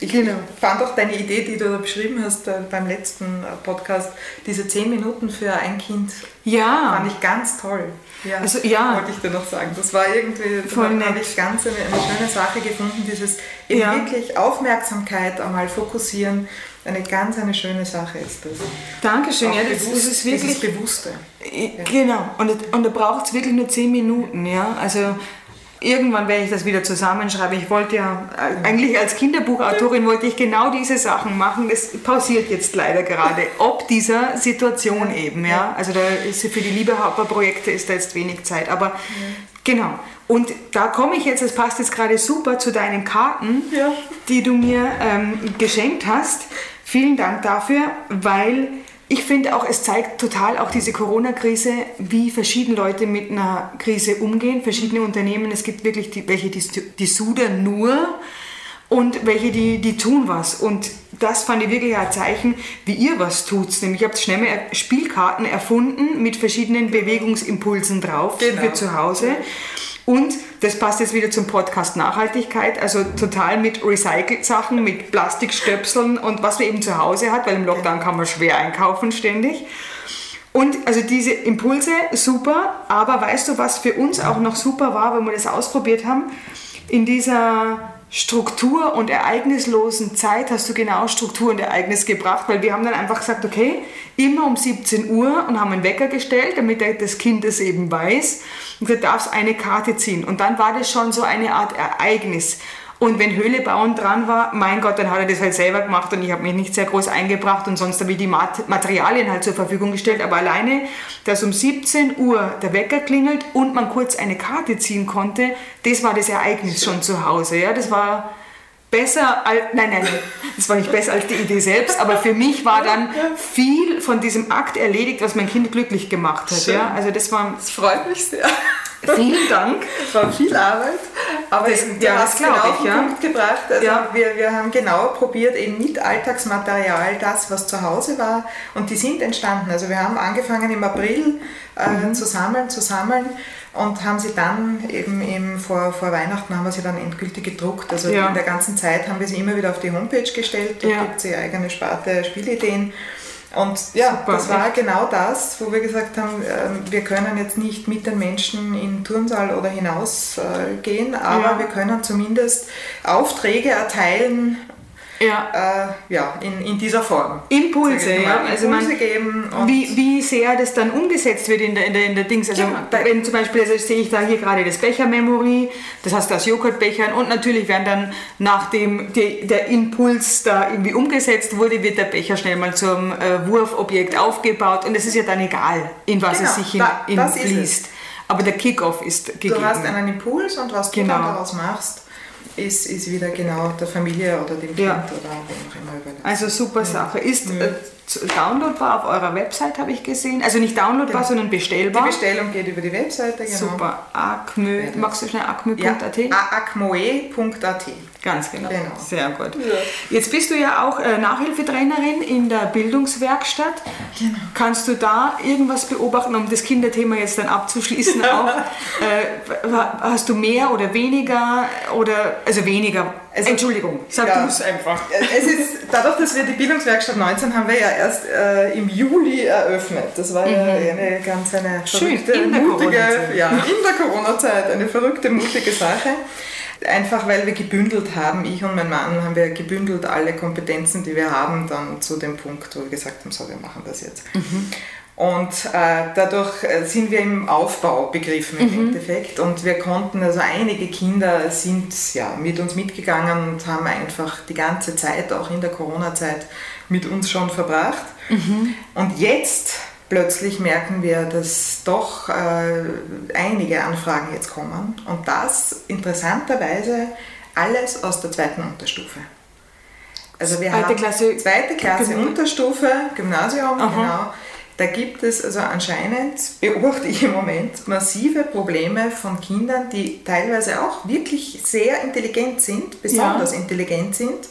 ich genau. fand auch deine Idee, die du da beschrieben hast äh, beim letzten äh, Podcast, diese zehn Minuten für ein Kind, ja. fand ich ganz toll. Ja, also, ja. wollte ich dir noch sagen. Das war irgendwie, da habe ich ganz eine, eine, schöne Sache gefunden, dieses eben ja. wirklich Aufmerksamkeit einmal fokussieren. Eine ganz eine schöne Sache ist das. Dankeschön, ja, das, bewusst, das ist wirklich. Das Bewusste. Genau, und, und da braucht es wirklich nur zehn Minuten, ja. Also irgendwann werde ich das wieder zusammenschreiben. Ich wollte ja, äh, eigentlich als Kinderbuchautorin wollte ich genau diese Sachen machen. Das pausiert jetzt leider gerade, ob dieser Situation eben. Ja? Also da ist für die Liebehaber-Projekte ist da jetzt wenig Zeit. Aber genau. Und da komme ich jetzt, das passt jetzt gerade super zu deinen Karten, ja. die du mir ähm, geschenkt hast. Vielen Dank dafür, weil ich finde auch, es zeigt total auch diese Corona-Krise, wie verschiedene Leute mit einer Krise umgehen, verschiedene Unternehmen. Es gibt wirklich die, welche, die, die sudern nur und welche, die, die tun was. Und das fand ich wirklich ein Zeichen, wie ihr was tut. Nämlich, ihr habt schnell mal Spielkarten erfunden mit verschiedenen Bewegungsimpulsen drauf genau. für zu Hause. Und das passt jetzt wieder zum Podcast Nachhaltigkeit, also total mit Recycelt-Sachen, mit Plastikstöpseln und was man eben zu Hause hat, weil im Lockdown kann man schwer einkaufen ständig. Und also diese Impulse, super, aber weißt du, was für uns auch noch super war, wenn wir das ausprobiert haben? In dieser Struktur- und ereignislosen Zeit hast du genau Struktur und Ereignis gebracht, weil wir haben dann einfach gesagt, okay, immer um 17 Uhr und haben einen Wecker gestellt, damit das Kind es eben weiß und du darfst eine Karte ziehen. Und dann war das schon so eine Art Ereignis. Und wenn Höhle bauen dran war, mein Gott, dann hat er das halt selber gemacht und ich habe mich nicht sehr groß eingebracht und sonst habe ich die Materialien halt zur Verfügung gestellt. Aber alleine, dass um 17 Uhr der Wecker klingelt und man kurz eine Karte ziehen konnte, das war das Ereignis schon zu Hause. Ja, das war besser als, nein, nein, das war nicht besser als die Idee selbst, aber für mich war dann viel von diesem Akt erledigt, was mein Kind glücklich gemacht hat. Ja? Also das war. Das freut mich sehr. Vielen Dank. Es war viel Arbeit, aber Das- du ja, hast genau ich, auf den ja. Punkt gebracht. Also Ja. wir, wir haben genau probiert, eben mit Alltagsmaterial das, was zu Hause war, und die sind entstanden. Also wir haben angefangen im April äh, Mhm. zu sammeln, zu sammeln und haben sie dann eben, eben vor, vor Weihnachten haben wir sie dann endgültig gedruckt. Also Ja. in der ganzen Zeit haben wir sie immer wieder auf die Homepage gestellt. Dort Ja. gibt es ihre eigene Sparte Spielideen. Und ja, Super, das war genau das, wo wir gesagt haben, ähm, wir können jetzt nicht mit den Menschen in den Turnsaal oder hinaus äh, gehen, aber Ja. wir können zumindest Aufträge erteilen, Ja. äh, ja, in, in dieser Form. Impulse, ja. mal, Also man, Impulse geben wie, wie sehr das dann umgesetzt wird in der, in der, in der Dings. Also Genau. wenn zum Beispiel, also sehe ich da hier gerade das Becher-Memory, das heißt aus Joghurtbechern und natürlich werden dann, nachdem die, der Impuls da irgendwie umgesetzt wurde, wird der Becher schnell mal zum äh, Wurfobjekt aufgebaut und es ist ja dann egal, in was Genau, es sich da- in, das ist fließt. Aber der Kickoff ist gegeben. du hast einen Impuls und was du Genau. dann daraus machst, ist, ist wieder genau der Familie oder dem Kind Ja. oder wem auch immer überlassen. Also super Sache. Ist äh, zu- downloadbar auf eurer Website, habe ich gesehen. Also nicht downloadbar, Genau. sondern Die bestellbar. Bestellung geht über die Webseite, genau. Super. Acmö, das. magst du schnell Ja, acmö.at? acmoe.at. Ganz genau. Genau. Sehr gut. Jetzt bist du ja auch äh, Nachhilfetrainerin in der Bildungswerkstatt. Genau. Kannst du da irgendwas beobachten, um das Kinderthema jetzt dann abzuschließen auch? äh, hast du mehr oder weniger oder also weniger? Also, Entschuldigung, sag ja. du es einfach. Es ist, dadurch, dass wir die Bildungswerkstatt 19 haben wir ja erst äh, im Juli eröffnet. Das war ja eine ganz eine Mhm. Schön, verrückte, in mutige, ja, in der Corona-Zeit, eine verrückte, mutige Sache. Einfach weil wir gebündelt haben, ich und mein Mann haben wir gebündelt alle Kompetenzen, die wir haben, dann zu dem Punkt, wo wir gesagt haben, so, wir machen das jetzt. Und äh, dadurch äh, sind wir im Aufbau begriffen im Endeffekt. Und wir konnten, also einige Kinder sind ja, mit uns mitgegangen und haben einfach die ganze Zeit, auch in der Corona-Zeit, mit uns schon verbracht. Und jetzt plötzlich merken wir, dass doch äh, einige Anfragen jetzt kommen. Und das interessanterweise alles aus der zweiten Unterstufe. Also wir Zweite haben Klasse- zweite Klasse Gymna- Unterstufe, Gymnasium, Aha. genau. Da gibt es also anscheinend, beobachte ich im Moment, massive Probleme von Kindern, die teilweise auch wirklich sehr intelligent sind, besonders intelligent sind,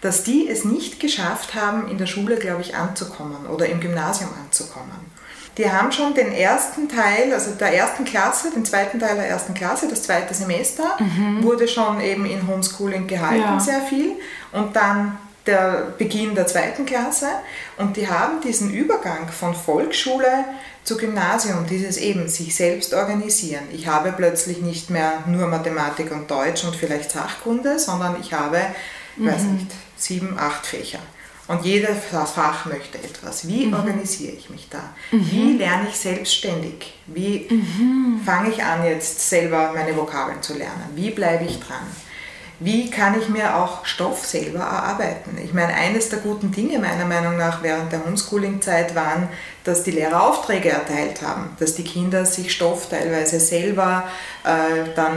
dass die es nicht geschafft haben, in der Schule, glaube ich, anzukommen oder im Gymnasium anzukommen. Die haben schon den ersten Teil, also der ersten Klasse, den zweiten Teil der ersten Klasse, das zweite Semester, wurde schon eben in Homeschooling gehalten, Ja. sehr viel. Und dann der Beginn der zweiten Klasse. Und die haben diesen Übergang von Volksschule zu Gymnasium, dieses eben sich selbst organisieren. Ich habe plötzlich nicht mehr nur Mathematik und Deutsch und vielleicht Sachkunde, sondern ich habe, weiß nicht, sieben, acht Fächer. Und jedes Fach möchte etwas. Wie organisiere ich mich da? Wie lerne ich selbstständig? Wie fange ich an, jetzt selber meine Vokabeln zu lernen? Wie bleibe ich dran? Wie kann ich mir auch Stoff selber erarbeiten? Ich meine, eines der guten Dinge meiner Meinung nach während der Homeschooling-Zeit waren, dass die Lehrer Aufträge erteilt haben, dass die Kinder sich Stoff teilweise selber äh, dann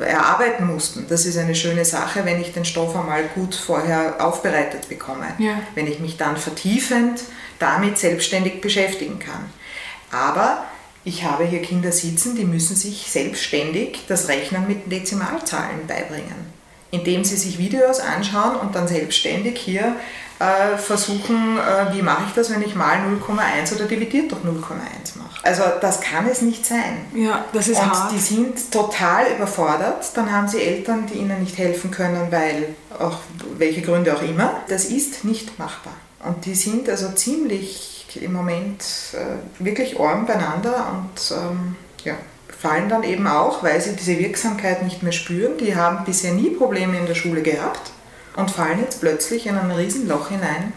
äh, erarbeiten mussten. Das ist eine schöne Sache, wenn ich den Stoff einmal gut vorher aufbereitet bekomme, Ja. wenn ich mich dann vertiefend damit selbstständig beschäftigen kann. Aber ich habe hier Kinder sitzen, die müssen sich selbstständig das Rechnen mit Dezimalzahlen beibringen, indem sie sich Videos anschauen und dann selbstständig hier äh, versuchen, äh, wie mache ich das, wenn ich mal 0,1 oder dividiert durch 0,1 mache. Also das kann es nicht sein. Ja, das ist und hart. die sind total überfordert. Dann haben sie Eltern, die ihnen nicht helfen können, weil auch welche Gründe auch immer. Das ist nicht machbar. Und die sind also ziemlich im Moment äh, wirklich arm beieinander und ähm, ja, fallen dann eben auch, weil sie diese Wirksamkeit nicht mehr spüren. Die haben bisher nie Probleme in der Schule gehabt und fallen jetzt plötzlich in ein Riesenloch hinein,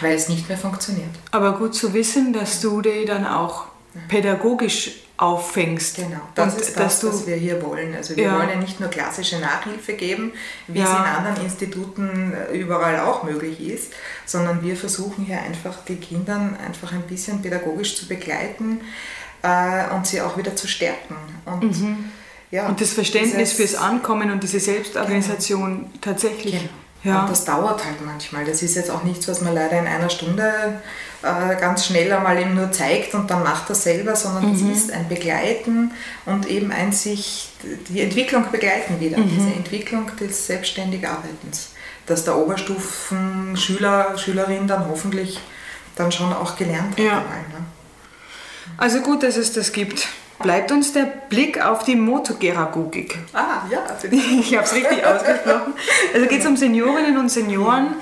weil es nicht mehr funktioniert. Aber gut zu wissen, dass du die dann auch pädagogisch auffängst. Genau, das und ist dass das, du, was wir hier wollen. Also wir Ja. wollen ja nicht nur klassische Nachhilfe geben, wie Ja. es in anderen Instituten äh, überall auch möglich ist, sondern wir versuchen hier einfach die Kindern einfach ein bisschen pädagogisch zu begleiten äh, und sie auch wieder zu stärken. Und, ja, Mhm. und das Verständnis dieses- fürs Ankommen und diese Selbstorganisation tatsächlich Genau. Ja. Und das dauert halt manchmal. Das ist jetzt auch nichts, was man leider in einer Stunde äh, ganz schnell einmal ihm nur zeigt und dann macht er selber, sondern mhm. es ist ein Begleiten und eben ein sich, die Entwicklung begleiten wieder, mhm. diese Entwicklung des selbstständigen Arbeitens. Dass der Oberstufenschüler, Schülerin dann hoffentlich dann schon auch gelernt hat. Ja. Einmal, ne? Also gut, dass es das gibt bleibt uns der Blick auf die Motogeragogik. Ah, ja. Ich habe es richtig ausgesprochen. Also geht es um Seniorinnen und Senioren.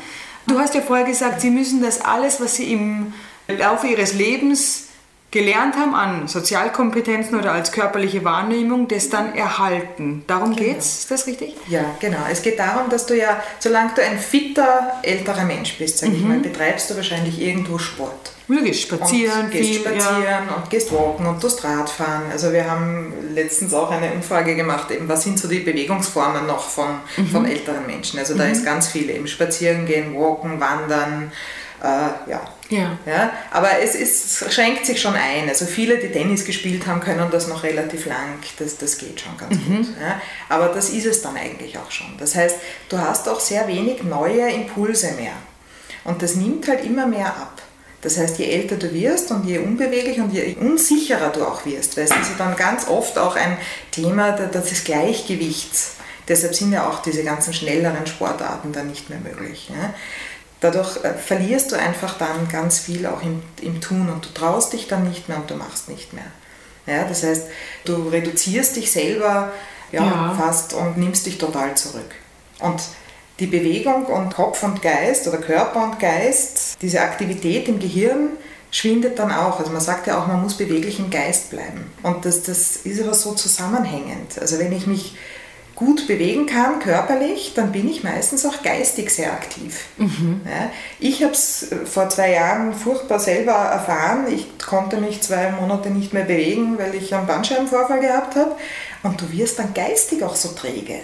Du hast ja vorher gesagt, sie müssen das alles, was sie im Laufe ihres Lebens gelernt haben an Sozialkompetenzen oder als körperliche Wahrnehmung, das dann erhalten. Darum genau. es, ist das richtig? Ja, genau. Es geht darum, dass du ja, solange du ein fitter, älterer Mensch bist, sag mhm. ich mal, betreibst du wahrscheinlich irgendwo Sport. Du gehst spazieren, und gehst viel, spazieren ja. und gehst walken und tust Radfahren. Also wir haben letztens auch eine Umfrage gemacht, eben was sind so die Bewegungsformen noch von, mhm. von älteren Menschen. Also da mhm. ist ganz viel, eben spazieren gehen, walken, wandern, äh, ja. Ja. ja. Aber es ist, schränkt sich schon ein. Also viele, die Tennis gespielt haben, können das noch relativ lang. Das, das geht schon ganz mhm. gut. Ja. Aber das ist es dann eigentlich auch schon. Das heißt, du hast auch sehr wenig neue Impulse mehr. Und das nimmt halt immer mehr ab. Das heißt, je älter du wirst und je unbeweglicher und je unsicherer du auch wirst, weil es ist ja dann ganz oft auch ein Thema des Gleichgewichts. Deshalb sind ja auch diese ganzen schnelleren Sportarten dann nicht mehr möglich. Ja. Dadurch äh, verlierst du einfach dann ganz viel auch im, im Tun und du traust dich dann nicht mehr und du machst nicht mehr. Ja, das heißt, du reduzierst dich selber ja, ja. fast und nimmst dich total zurück. Und die Bewegung und Kopf und Geist oder Körper und Geist, diese Aktivität im Gehirn schwindet dann auch. Also man sagt ja auch, man muss beweglich im Geist bleiben. Und das, das ist aber so zusammenhängend. Also wenn ich mich gut bewegen kann, körperlich, dann bin ich meistens auch geistig sehr aktiv. Mhm. Ja, ich habe es vor zwei Jahren furchtbar selber erfahren. Ich konnte mich zwei Monate nicht mehr bewegen, weil ich einen Bandscheibenvorfall gehabt habe. Und du wirst dann geistig auch so träge.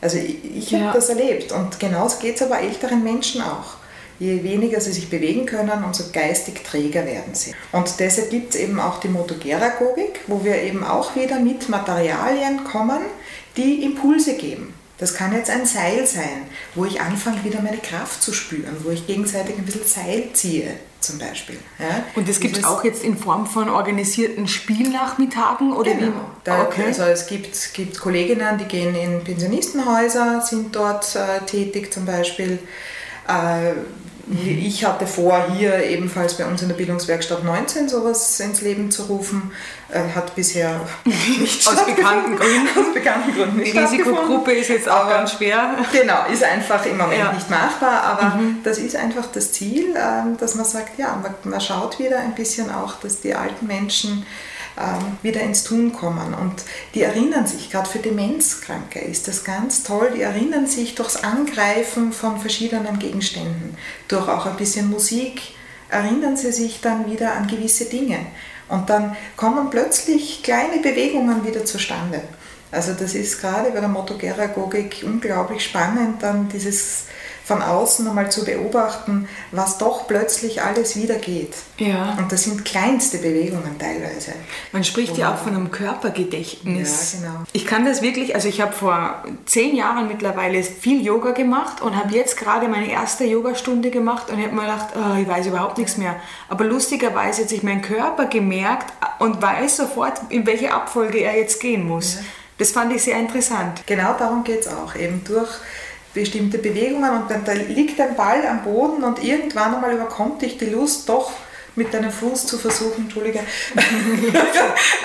Also ich, ich ja. habe das erlebt. Und genauso geht es aber älteren Menschen auch. Je weniger sie sich bewegen können, umso geistig träger werden sie. Und deshalb gibt es eben auch die Motogeragogik, wo wir eben auch wieder mit Materialien kommen, die Impulse geben. Das kann jetzt ein Seil sein, wo ich anfange, wieder meine Kraft zu spüren, wo ich gegenseitig ein bisschen Seil ziehe, zum Beispiel. Ja? Und das gibt es auch jetzt in Form von organisierten Spielnachmittagen? Oder genau. Da, okay. Also es gibt, gibt Kolleginnen, die gehen in Pensionistenhäuser, sind dort äh, tätig zum Beispiel. Äh, ich hatte vor, hier ebenfalls bei uns in der Bildungswerkstatt 19 sowas ins Leben zu rufen. Äh, hat bisher nicht aus bekannten Gründen. Aus bekannten Gründen nicht Die Risikogruppe ist jetzt auch aber ganz schwer. Genau, ist einfach im Moment ja. nicht machbar, aber mhm. das ist einfach das Ziel, ähm, dass man sagt, ja, man schaut wieder ein bisschen auch, dass die alten Menschen wieder ins Tun kommen. Und die erinnern sich, gerade für Demenzkranke ist das ganz toll, die erinnern sich durchs Angreifen von verschiedenen Gegenständen, durch auch ein bisschen Musik, erinnern sie sich dann wieder an gewisse Dinge. Und dann kommen plötzlich kleine Bewegungen wieder zustande. Also das ist gerade bei der Motogeragogik unglaublich spannend, dann dieses von außen einmal zu beobachten, was doch plötzlich alles wieder geht. Ja. Und das sind kleinste Bewegungen teilweise. Man spricht ja auch von einem Körpergedächtnis. Ja, genau. Ich kann das wirklich, also ich habe vor zehn Jahren mittlerweile viel Yoga gemacht und habe jetzt gerade meine erste Yogastunde gemacht und habe mir gedacht, oh, ich weiß überhaupt nichts mehr. Aber lustigerweise hat sich mein Körper gemerkt und weiß sofort, in welche Abfolge er jetzt gehen muss. Ja. Das fand ich sehr interessant. Genau darum geht es auch, eben durch bestimmte Bewegungen und dann da liegt ein Ball am Boden und irgendwann einmal überkommt dich die Lust, doch mit deinem Fuß zu versuchen, Entschuldige,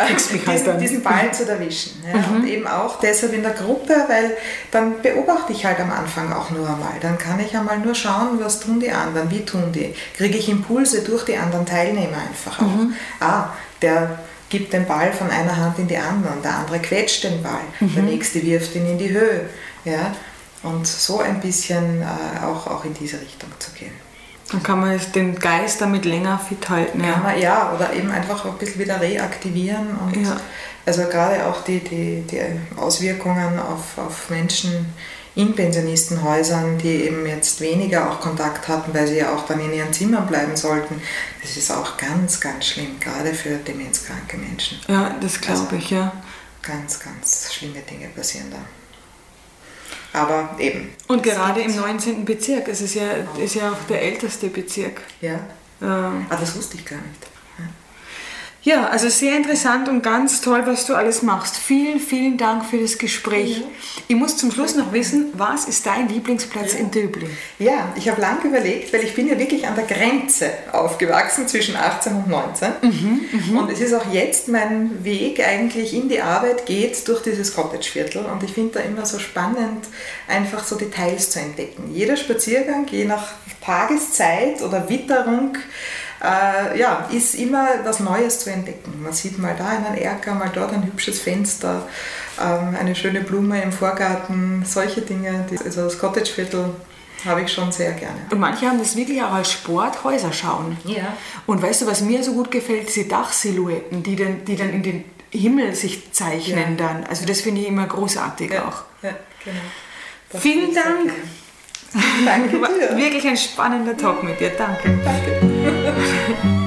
diesen, diesen, Ball zu erwischen. Ja. Mhm. Und eben auch deshalb in der Gruppe, weil dann beobachte ich halt am Anfang auch nur einmal. Dann kann ich einmal nur schauen, was tun die anderen, wie tun die. Kriege ich Impulse durch die anderen Teilnehmer einfach auch. Mhm. Ah, der gibt den Ball von einer Hand in die andere, der andere quetscht den Ball, mhm. der nächste wirft ihn in die Höhe. Ja? Und so ein bisschen äh, auch, auch in diese Richtung zu gehen. Dann kann man den Geist damit länger fit halten. Ja, man, ja oder eben einfach ein bisschen wieder reaktivieren. Und ja. Also gerade auch die, die, die Auswirkungen auf, auf Menschen in Pensionistenhäusern, die eben jetzt weniger auch Kontakt hatten, weil sie ja auch dann in ihren Zimmern bleiben sollten. Das ist auch ganz, ganz schlimm, gerade für demenzkranke Menschen. Ja, das glaube also ich, ja. Ganz, ganz schlimme Dinge passieren da. Aber eben. Und gerade im 19. Bezirk, es ist ja, ist ja auch der älteste Bezirk. Ja. Äh, Ah, das wusste ich gar nicht. Ja, also sehr interessant und ganz toll, was du alles machst. Vielen, vielen Dank für das Gespräch. Ich muss zum Schluss noch wissen, was ist dein Lieblingsplatz in Döbling? Ja, ich habe lange überlegt, weil ich bin ja wirklich an der Grenze aufgewachsen zwischen 18 und 19. und es ist auch jetzt mein Weg eigentlich in die Arbeit geht durch dieses Cottageviertel und ich finde da immer so spannend, einfach so Details zu entdecken. Jeder Spaziergang, je nach Tageszeit oder Witterung, äh, ja, ist immer was Neues zu entdecken. Man sieht mal da einen Erker, mal dort ein hübsches Fenster, ähm, eine schöne Blume im Vorgarten, solche Dinge. Die- Also das Cottageviertel habe ich schon sehr gerne. Und manche haben das wirklich auch als Sport, Häuser schauen. Ja. Und weißt du, was mir so gut gefällt, diese Dachsilhouetten, die dann, die dann in den Himmel sich zeichnen Ja. dann. Also das finde ich immer großartig auch. Ja, genau. Das Vielen Dank. Danke War dir. wirklich ein spannender Talk mit dir. Danke. Danke.